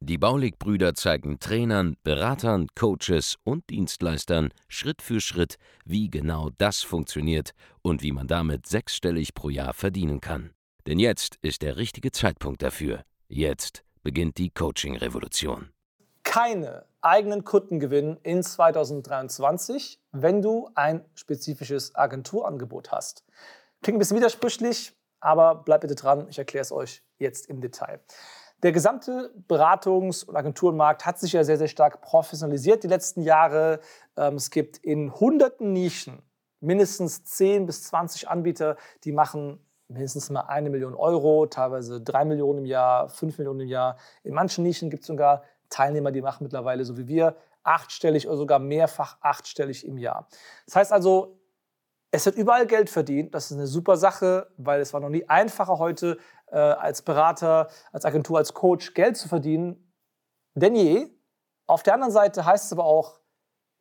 Die Baulig-Brüder zeigen Trainern, Beratern, Coaches und Dienstleistern Schritt für Schritt, wie genau das funktioniert und wie man damit sechsstellig pro Jahr verdienen kann. Denn jetzt ist der richtige Zeitpunkt dafür. Jetzt beginnt die Coaching-Revolution. Keine eigenen Kunden gewinnen in 2023, wenn du ein spezifisches Agenturangebot hast. Klingt ein bisschen widersprüchlich, aber bleibt bitte dran, ich erkläre es euch jetzt im Detail. Der gesamte Beratungs- und Agenturenmarkt hat sich ja sehr, sehr stark professionalisiert die letzten Jahre. Ähm, es gibt in hunderten Nischen mindestens 10 bis 20 Anbieter, die machen mindestens mal eine Million Euro, teilweise drei Millionen im Jahr, fünf Millionen im Jahr. In manchen Nischen gibt es sogar Teilnehmer, die machen mittlerweile, so wie wir, achtstellig oder sogar mehrfach achtstellig im Jahr. Das heißt also, es wird überall Geld verdient. Das ist eine super Sache, weil es war noch nie einfacher heute äh, als Berater, als Agentur, als Coach Geld zu verdienen denn je. Auf der anderen Seite heißt es aber auch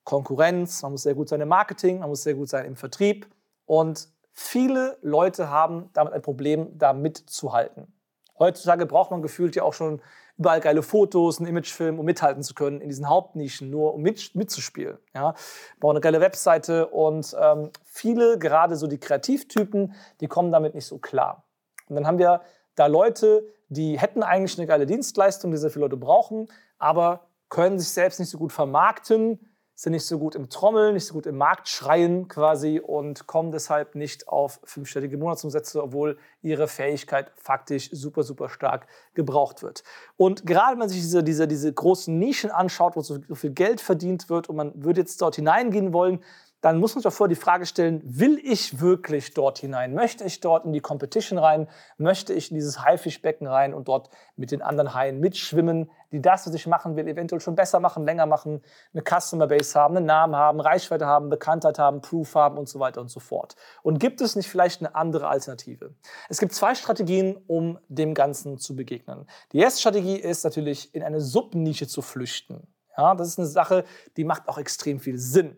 Konkurrenz, man muss sehr gut sein im Marketing, man muss sehr gut sein im Vertrieb und viele Leute haben damit ein Problem, da mitzuhalten. Heutzutage braucht man gefühlt ja auch schon überall geile Fotos, einen Imagefilm, um mithalten zu können in diesen Hauptnischen, nur um mit, mitzuspielen. Ja. Bauen eine geile Webseite und ähm, viele, gerade so die Kreativtypen, die kommen damit nicht so klar. Und dann haben wir da Leute, die hätten eigentlich eine geile Dienstleistung, die sehr viele Leute brauchen, aber können sich selbst nicht so gut vermarkten, sind nicht so gut im Trommeln, nicht so gut im Marktschreien quasi und kommen deshalb nicht auf fünfstellige Monatsumsätze, obwohl ihre Fähigkeit faktisch super, super stark gebraucht wird. Und gerade wenn man sich diese, diese, diese großen Nischen anschaut, wo so viel Geld verdient wird und man würde jetzt dort hineingehen wollen, dann muss man sich davor die Frage stellen, will ich wirklich dort hinein? Möchte ich dort in die Competition rein? Möchte ich in dieses Haifischbecken rein und dort mit den anderen Haien mitschwimmen, die das, was ich machen will, eventuell schon besser machen, länger machen, eine Customer Base haben, einen Namen haben, Reichweite haben, Bekanntheit haben, Proof haben und so weiter und so fort. Und gibt es nicht vielleicht eine andere Alternative? Es gibt zwei Strategien, um dem Ganzen zu begegnen. Die erste Strategie ist natürlich, in eine Subnische zu flüchten. Ja, das ist eine Sache, die macht auch extrem viel Sinn.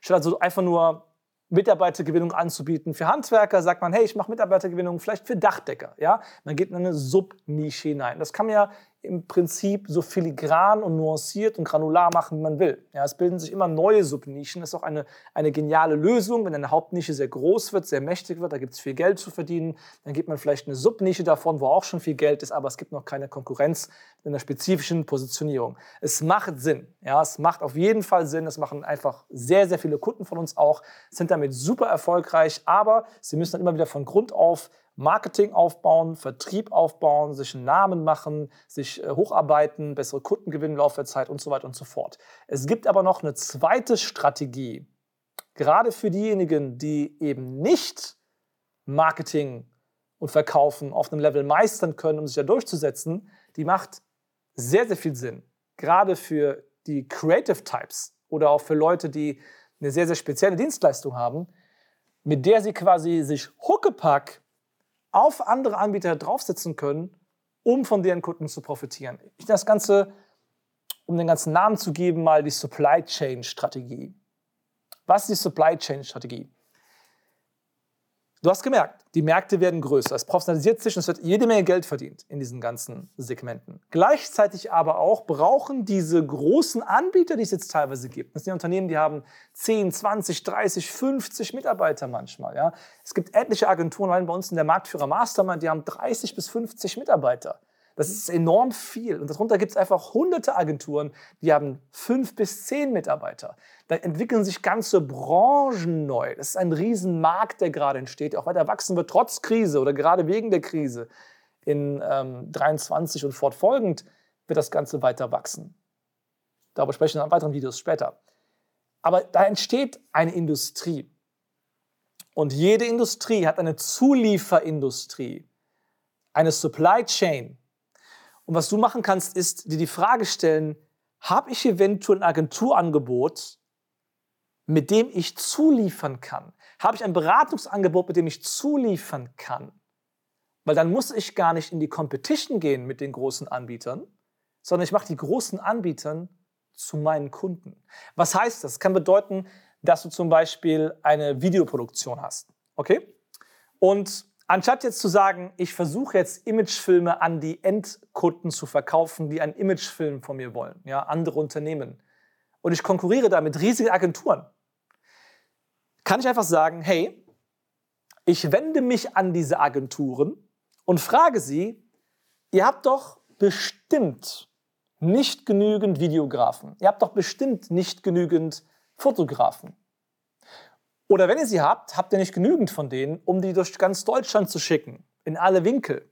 Statt also einfach nur Mitarbeitergewinnung anzubieten für Handwerker, sagt man, hey, ich mache Mitarbeitergewinnung vielleicht für Dachdecker. Ja? Man geht in eine Subnische hinein. Das kann man ja im Prinzip so filigran und nuanciert und granular machen, wie man will. Ja, es bilden sich immer neue Subnischen. Das ist auch eine, eine geniale Lösung. Wenn eine Hauptnische sehr groß wird, sehr mächtig wird, da gibt es viel Geld zu verdienen, dann gibt man vielleicht eine Subnische davon, wo auch schon viel Geld ist, aber es gibt noch keine Konkurrenz in der spezifischen Positionierung. Es macht Sinn. Ja, es macht auf jeden Fall Sinn. Das machen einfach sehr, sehr viele Kunden von uns auch, sind damit super erfolgreich, aber sie müssen dann immer wieder von Grund auf Marketing aufbauen, Vertrieb aufbauen, sich einen Namen machen, sich äh, hocharbeiten, bessere Kunden gewinnen im Laufe der Zeit und so weiter und so fort. Es gibt aber noch eine zweite Strategie, gerade für diejenigen, die eben nicht Marketing und Verkaufen auf einem Level meistern können, um sich da durchzusetzen, die macht sehr, sehr viel Sinn. Gerade für die Creative Types oder auch für Leute, die eine sehr, sehr spezielle Dienstleistung haben, mit der sie quasi sich Huckepack auf andere Anbieter draufsetzen können, um von deren Kunden zu profitieren. Ich das Ganze, um den ganzen Namen zu geben, mal die Supply Chain Strategie. Was ist die Supply Chain Strategie? Du hast gemerkt, die Märkte werden größer, es professionalisiert sich und es wird jede Menge Geld verdient in diesen ganzen Segmenten. Gleichzeitig aber auch brauchen diese großen Anbieter, die es jetzt teilweise gibt, das sind Unternehmen, die haben 10, 20, 30, 50 Mitarbeiter manchmal. Ja. Es gibt etliche Agenturen, allein bei uns in der Marktführer Mastermind, die haben 30 bis 50 Mitarbeiter. Das ist enorm viel. Und darunter gibt es einfach hunderte Agenturen, die haben fünf bis zehn Mitarbeiter. Da entwickeln sich ganze Branchen neu. Das ist ein Riesenmarkt, der gerade entsteht, der auch weiter wachsen wird, trotz Krise oder gerade wegen der Krise. In ähm, 23 und fortfolgend wird das Ganze weiter wachsen. Darüber sprechen wir in weiteren Videos später. Aber da entsteht eine Industrie. Und jede Industrie hat eine Zulieferindustrie, eine Supply Chain. Und was du machen kannst, ist dir die Frage stellen, habe ich eventuell ein Agenturangebot, mit dem ich zuliefern kann? Habe ich ein Beratungsangebot, mit dem ich zuliefern kann? Weil dann muss ich gar nicht in die Competition gehen mit den großen Anbietern, sondern ich mache die großen Anbietern zu meinen Kunden. Was heißt das? Kann bedeuten, dass du zum Beispiel eine Videoproduktion hast. Okay? Und anstatt jetzt zu sagen, ich versuche jetzt Imagefilme an die Endkunden zu verkaufen, die einen Imagefilm von mir wollen, ja, andere Unternehmen, und ich konkurriere da mit riesigen Agenturen, kann ich einfach sagen, hey, ich wende mich an diese Agenturen und frage sie, ihr habt doch bestimmt nicht genügend Videografen, ihr habt doch bestimmt nicht genügend Fotografen. Oder wenn ihr sie habt, habt ihr nicht genügend von denen, um die durch ganz Deutschland zu schicken, in alle Winkel.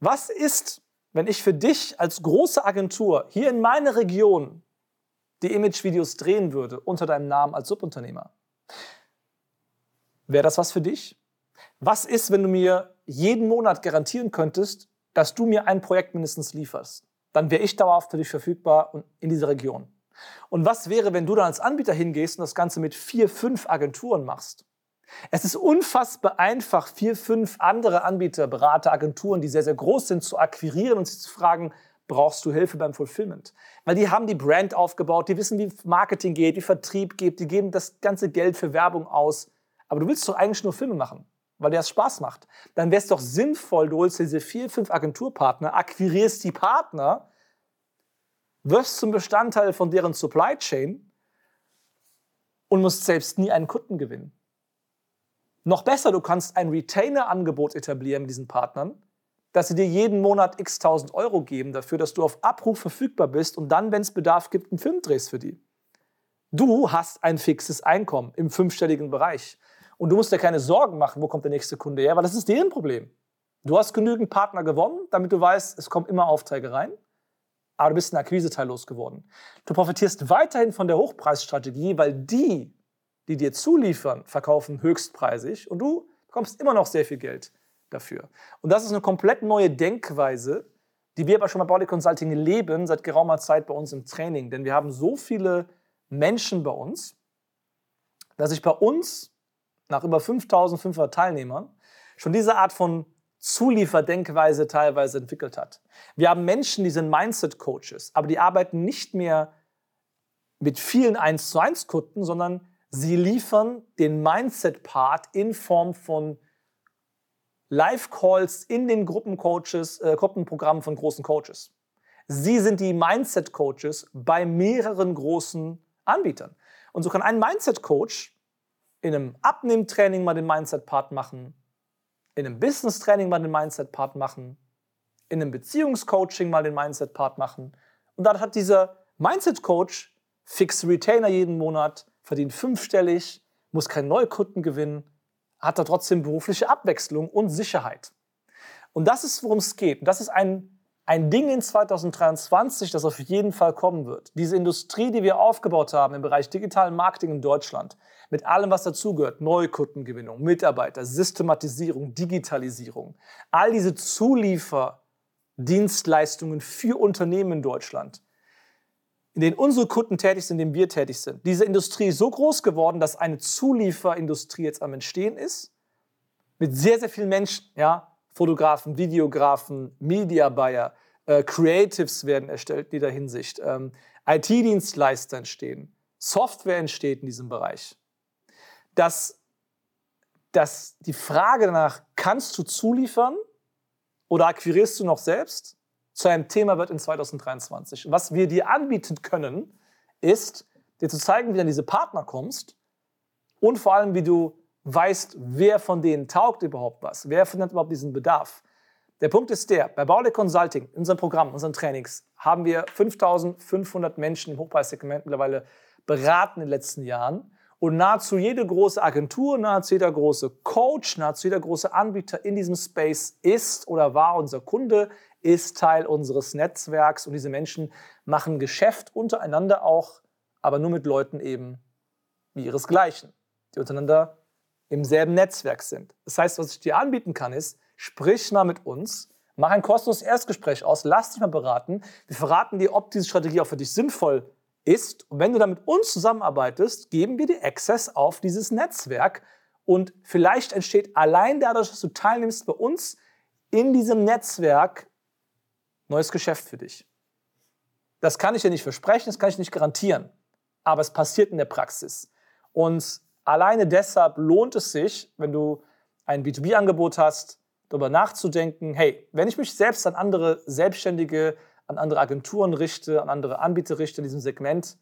Was ist, wenn ich für dich als große Agentur hier in meiner Region die Imagevideos drehen würde unter deinem Namen als Subunternehmer? Wäre das was für dich? Was ist, wenn du mir jeden Monat garantieren könntest, dass du mir ein Projekt mindestens lieferst? Dann wäre ich dauerhaft für dich verfügbar und in dieser Region. Und was wäre, wenn du dann als Anbieter hingehst und das Ganze mit vier, fünf Agenturen machst? Es ist unfassbar einfach, vier, fünf andere Anbieter, Berater, Agenturen, die sehr, sehr groß sind, zu akquirieren und sich zu fragen, brauchst du Hilfe beim Fulfillment? Weil die haben die Brand aufgebaut, die wissen, wie Marketing geht, wie Vertrieb geht, die geben das ganze Geld für Werbung aus. Aber du willst doch eigentlich nur Filme machen, weil dir das Spaß macht. Dann wäre es doch sinnvoll, du holst diese vier, fünf Agenturpartner, akquirierst die Partner, wirst zum Bestandteil von deren Supply Chain und musst selbst nie einen Kunden gewinnen. Noch besser, du kannst ein Retainer-Angebot etablieren mit diesen Partnern, dass sie dir jeden Monat x tausend Euro geben dafür, dass du auf Abruf verfügbar bist und dann, wenn es Bedarf gibt, einen Film drehst für die. Du hast ein fixes Einkommen im fünfstelligen Bereich. Und du musst dir keine Sorgen machen, wo kommt der nächste Kunde her, weil das ist deren Problem. Du hast genügend Partner gewonnen, damit du weißt, es kommen immer Aufträge rein aber du bist einen Akquiseteil losgeworden. Du profitierst weiterhin von der Hochpreisstrategie, weil die, die dir zuliefern, verkaufen höchstpreisig und du bekommst immer noch sehr viel Geld dafür. Und das ist eine komplett neue Denkweise, die wir aber schon bei Body Consulting leben seit geraumer Zeit bei uns im Training. Denn wir haben so viele Menschen bei uns, dass ich bei uns nach über 5500 Teilnehmern schon diese Art von Zulieferdenkweise teilweise entwickelt hat. Wir haben Menschen, die sind Mindset-Coaches, aber die arbeiten nicht mehr mit vielen 1 zu 1 Kunden, sondern sie liefern den Mindset-Part in Form von Live-Calls in den Gruppencoaches, äh, Gruppenprogrammen von großen Coaches. Sie sind die Mindset-Coaches bei mehreren großen Anbietern. Und so kann ein Mindset-Coach in einem Abnehmtraining mal den Mindset-Part machen, in einem Business-Training mal den Mindset-Part machen, in einem Beziehungscoaching mal den Mindset-Part machen. Und dann hat dieser Mindset-Coach fix Retainer jeden Monat, verdient fünfstellig, muss keinen Neukunden gewinnen, hat da trotzdem berufliche Abwechslung und Sicherheit. Und das ist, worum es geht. Und das ist ein ein Ding in 2023, das auf jeden Fall kommen wird. Diese Industrie, die wir aufgebaut haben im Bereich digitalen Marketing in Deutschland, mit allem, was dazugehört, Neukundengewinnung, Mitarbeiter, Systematisierung, Digitalisierung, all diese Zulieferdienstleistungen für Unternehmen in Deutschland, in denen unsere Kunden tätig sind, in denen wir tätig sind. Diese Industrie ist so groß geworden, dass eine Zulieferindustrie jetzt am Entstehen ist, mit sehr, sehr vielen Menschen, ja, Fotografen, Videografen, Media Buyer, äh, Creatives werden erstellt in jeder Hinsicht, ähm, IT-Dienstleister entstehen, Software entsteht in diesem Bereich. Dass, dass die Frage danach, kannst du zuliefern oder akquirierst du noch selbst, zu einem Thema wird in 2023. Was wir dir anbieten können, ist, dir zu zeigen, wie du an diese Partner kommst und vor allem, wie du weißt, wer von denen taugt überhaupt was, wer findet überhaupt diesen Bedarf. Der Punkt ist der, bei Baulig Consulting, in unserem Programm, unseren Trainings, haben wir 5500 Menschen im Hochpreissegment mittlerweile beraten in den letzten Jahren. Und nahezu jede große Agentur, nahezu jeder große Coach, nahezu jeder große Anbieter in diesem Space ist oder war unser Kunde, ist Teil unseres Netzwerks. Und diese Menschen machen Geschäft untereinander auch, aber nur mit Leuten eben wie ihresgleichen, die untereinander im selben Netzwerk sind. Das heißt, was ich dir anbieten kann, ist, sprich mal mit uns, mach ein kostenloses Erstgespräch aus, lass dich mal beraten. Wir verraten dir, ob diese Strategie auch für dich sinnvoll ist, wenn du dann mit uns zusammenarbeitest, geben wir dir Access auf dieses Netzwerk und vielleicht entsteht allein dadurch, dass du teilnimmst bei uns in diesem Netzwerk neues Geschäft für dich. Das kann ich dir nicht versprechen, das kann ich nicht garantieren, aber es passiert in der Praxis. Und alleine deshalb lohnt es sich, wenn du ein B2B-Angebot hast, darüber nachzudenken, hey, wenn ich mich selbst an andere Selbstständige, an andere Agenturen richte, an andere Anbieter richte in diesem Segment,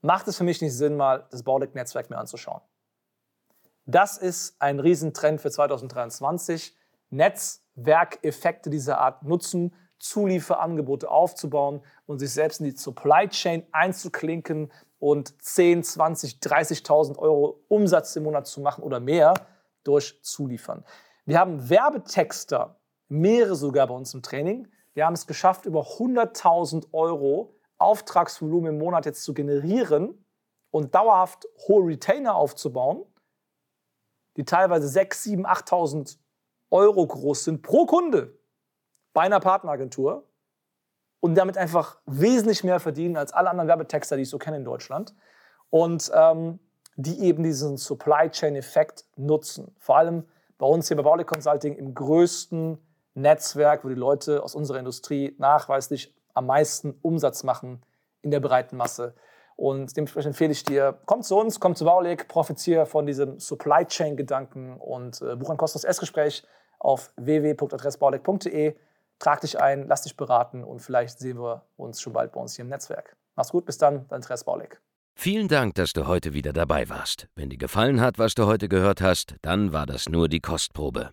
macht es für mich nicht Sinn, mal das Baulig-Netzwerk mir anzuschauen. Das ist ein Riesentrend für 2023. Netzwerkeffekte dieser Art nutzen, Zulieferangebote aufzubauen und sich selbst in die Supply Chain einzuklinken und 10, 20, 30.000 Euro Umsatz im Monat zu machen oder mehr durch Zuliefern. Wir haben Werbetexter, mehrere sogar bei uns im Training. Wir haben es geschafft, über 100.000 Euro Auftragsvolumen im Monat jetzt zu generieren und dauerhaft hohe Retainer aufzubauen, die teilweise 6, 7, 8.000 Euro groß sind pro Kunde bei einer Partneragentur und damit einfach wesentlich mehr verdienen als alle anderen Werbetexter, die ich so kenne in Deutschland. Und ähm, die eben diesen Supply Chain Effekt nutzen. Vor allem bei uns hier bei Baulig Consulting im größten Netzwerk, wo die Leute aus unserer Industrie nachweislich am meisten Umsatz machen in der breiten Masse. Und dementsprechend empfehle ich dir, komm zu uns, komm zu Baulig, profitiere von diesem Supply Chain Gedanken und äh, buch ein kostenloses Erstgespräch auf www.adressbaulig.de. Trag dich ein, lass dich beraten und vielleicht sehen wir uns schon bald bei uns hier im Netzwerk. Mach's gut, bis dann, dein Andreas Baulig. Vielen Dank, dass du heute wieder dabei warst. Wenn dir gefallen hat, was du heute gehört hast, dann war das nur die Kostprobe.